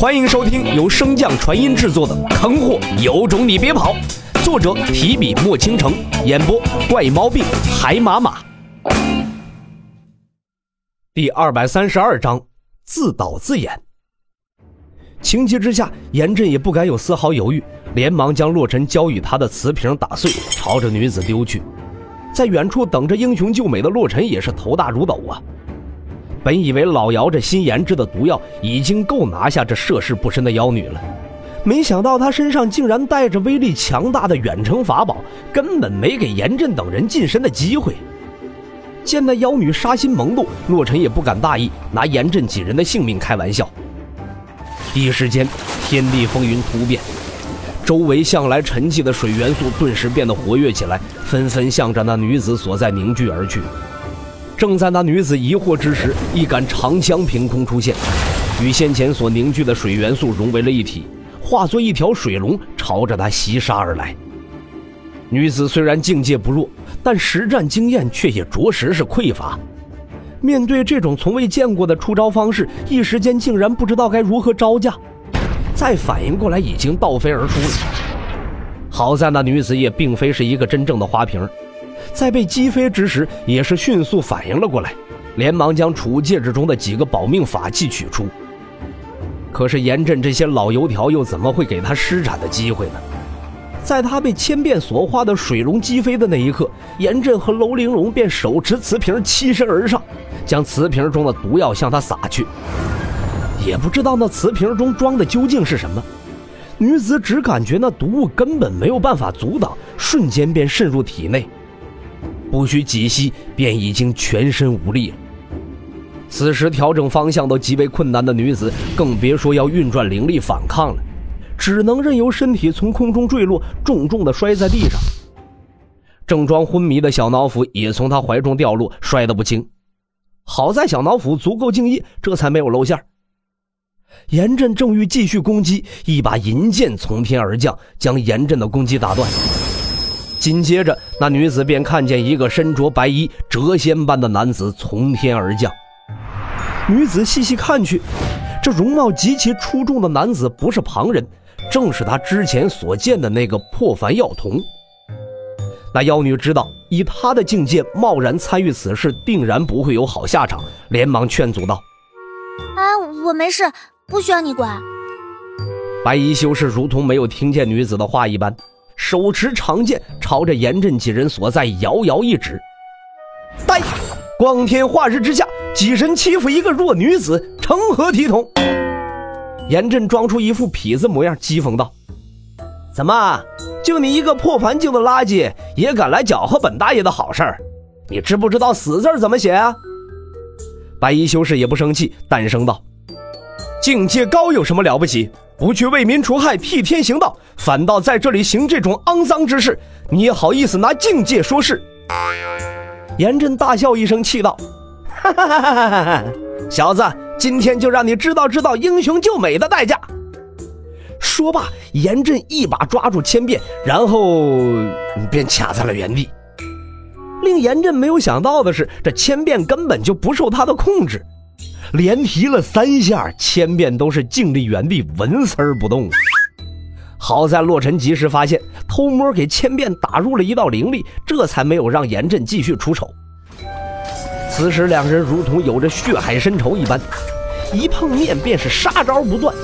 欢迎收听由升降传音制作的《坑货有种你别跑》，作者提笔墨倾城，演播怪毛病海马马。第二百三十二章，自导自演。情急之下，严震也不敢有丝毫犹豫，连忙将洛尘交与他的瓷瓶打碎，朝着女子丢去。在远处等着英雄救美的洛尘也是头大如斗啊。本以为老姚这新研制的毒药已经够拿下这涉世不深的妖女了，没想到她身上竟然带着威力强大的远程法宝，根本没给严震等人近身的机会。见那妖女杀心萌动，洛尘也不敢大意，拿严震几人的性命开玩笑。一时间，天地风云突变，周围向来沉寂的水元素顿时变得活跃起来，纷纷向着那女子所在凝聚而去。正在那女子疑惑之时，一杆长枪凭空出现，与先前所凝聚的水元素融为了一体，化作一条水龙，朝着她袭杀而来。女子虽然境界不弱，但实战经验却也着实是匮乏。面对这种从未见过的出招方式，一时间竟然不知道该如何招架。再反应过来，已经倒飞而出了。好在那女子也并非是一个真正的花瓶。在被击飞之时，也是迅速反应了过来，连忙将储物戒指中的几个保命法器取出。可是严震这些老油条又怎么会给他施展的机会呢？在他被千变所化的水龙击飞的那一刻，严震和楼玲珑便手持瓷瓶欺身而上，将瓷瓶中的毒药向他撒去。也不知道那瓷瓶中装的究竟是什么，女子只感觉那毒物根本没有办法阻挡，瞬间便渗入体内。不需几息，便已经全身无力了。此时调整方向都极为困难的女子，更别说要运转灵力反抗了，只能任由身体从空中坠落，重重的摔在地上。正装昏迷的小脑斧也从他怀中掉落，摔得不轻。好在小脑斧足够敬业，这才没有露馅。严震正欲继续攻击，一把银剑从天而降，将严震的攻击打断。紧接着，那女子便看见一个身着白衣、谪仙般的男子从天而降。女子细细看去，这容貌极其出众的男子不是旁人，正是她之前所见的那个破凡药童。那妖女知道，以她的境界贸然参与此事，定然不会有好下场，连忙劝阻道：“啊，我没事，不需要你管。”白衣修士如同没有听见女子的话一般。手持长剑，朝着严震几人所在遥遥一指：“呆！光天化日之下，几人欺负一个弱女子，成何体统？”严震装出一副痞子模样，讥讽道：“怎么，就你一个破凡境的垃圾，也敢来搅和本大爷的好事儿？你知不知道‘死’字怎么写啊？”白衣修士也不生气，淡声道：“境界高有什么了不起？”不去为民除害、替天行道，反倒在这里行这种肮脏之事，你好意思拿境界说事？严震大笑一声，气道：“哈哈哈哈哈哈！小子，今天就让你知道知道英雄救美的代价。”说罢，严震一把抓住千变，然后便卡在了原地。令严震没有想到的是，这千变根本就不受他的控制。连提了三下，千变都是静立原地，纹丝儿不动。好在洛尘及时发现，偷摸给千变打入了一道灵力，这才没有让严震继续出手。此时两人如同有着血海深仇一般，一碰面便是杀招不断。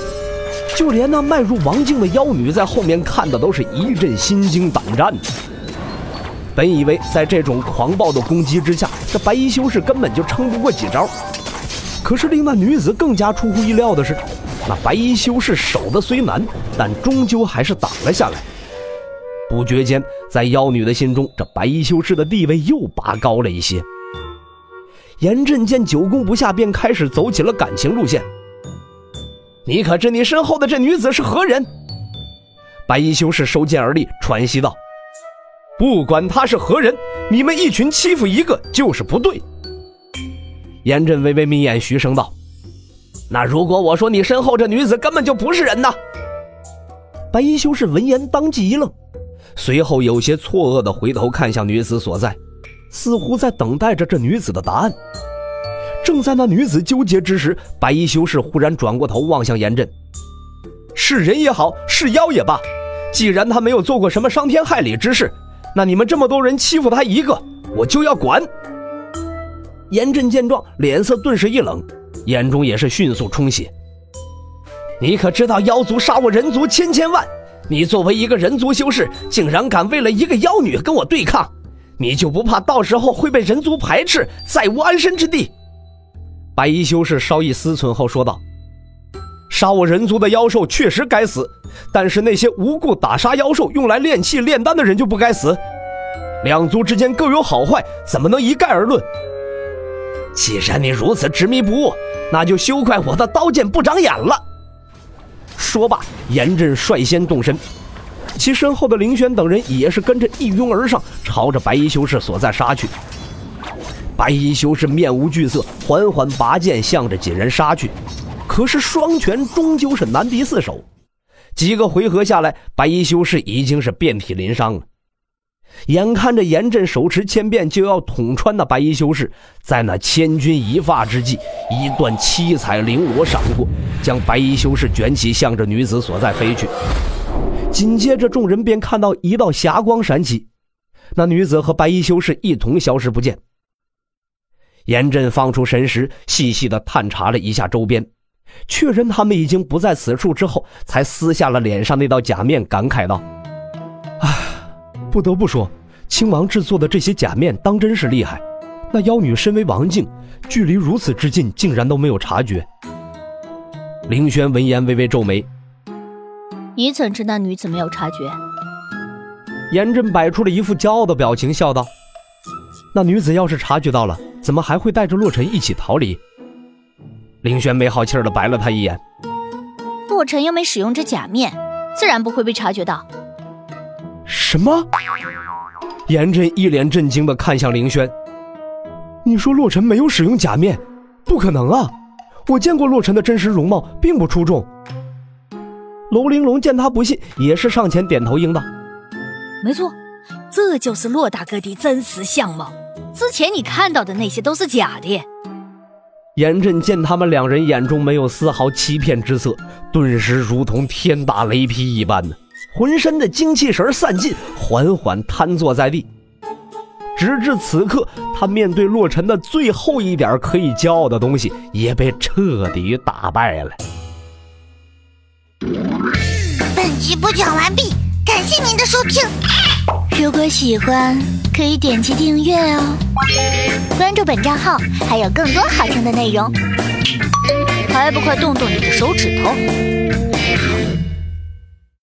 就连那迈入王境的妖女在后面看的都是一阵心惊胆战。本以为在这种狂暴的攻击之下，这白衣修士根本就撑不过几招。可是令那女子更加出乎意料的是，那白衣修士守的虽难，但终究还是挡了下来。不觉间，在妖女的心中，这白衣修士的地位又拔高了一些。严震见久攻不下，便开始走起了感情路线。你可知你身后的这女子是何人？白衣修士收剑而立，喘息道：“不管她是何人，你们一群欺负一个就是不对。”严震微微眯眼，徐声道：“那如果我说你身后这女子根本就不是人呢？”白衣修士闻言当即一愣，随后有些错愕的回头看向女子所在，似乎在等待着这女子的答案。正在那女子纠结之时，白衣修士忽然转过头望向严震：“是人也好，是妖也罢，既然他没有做过什么伤天害理之事，那你们这么多人欺负他一个，我就要管。”严震见状，脸色顿时一冷，眼中也是迅速充血。你可知道妖族杀我人族千千万？你作为一个人族修士，竟然敢为了一个妖女跟我对抗，你就不怕到时候会被人族排斥，再无安身之地？白衣修士稍一思忖后说道：“杀我人族的妖兽确实该死，但是那些无故打杀妖兽用来炼器炼丹的人就不该死。两族之间各有好坏，怎么能一概而论？”既然你如此执迷不悟，那就休怪我的刀剑不长眼了。说罢，严震率先动身，其身后的凌轩等人也是跟着一拥而上，朝着白衣修士所在杀去。白衣修士面无惧色，缓缓拔剑向着几人杀去，可是双拳终究是难敌四手，几个回合下来，白衣修士已经是遍体鳞伤了。眼看着严震手持千变就要捅穿那白衣修士，在那千钧一发之际，一段七彩绫罗闪过，将白衣修士卷起，向着女子所在飞去。紧接着，众人便看到一道霞光闪起，那女子和白衣修士一同消失不见。严震放出神识，细细的探查了一下周边，确认他们已经不在此处之后，才撕下了脸上那道假面，感慨道。不得不说，亲王制作的这些假面当真是厉害。那妖女身为王境，距离如此之近，竟然都没有察觉。凌轩闻言微微皱眉：“你怎知那女子没有察觉？”严震摆出了一副骄傲的表情，笑道：“那女子要是察觉到了，怎么还会带着洛尘一起逃离？”凌轩没好气的白了他一眼：“洛尘又没使用这假面，自然不会被察觉到。”什么？严震一脸震惊的看向凌轩。你说洛尘没有使用假面？不可能啊！我见过洛尘的真实容貌，并不出众。楼玲珑见他不信，也是上前点头应道：“没错，这就是洛大哥的真实相貌。之前你看到的那些都是假的。”严震见他们两人眼中没有丝毫欺骗之色，顿时如同天打雷劈一般呢。浑身的精气神散尽，缓缓瘫坐在地。直至此刻，他面对洛尘的最后一点可以骄傲的东西，也被彻底打败了。本集播讲完毕，感谢您的收听。如果喜欢，可以点击订阅哦，关注本账号还有更多好听的内容。还不快动动你的手指头！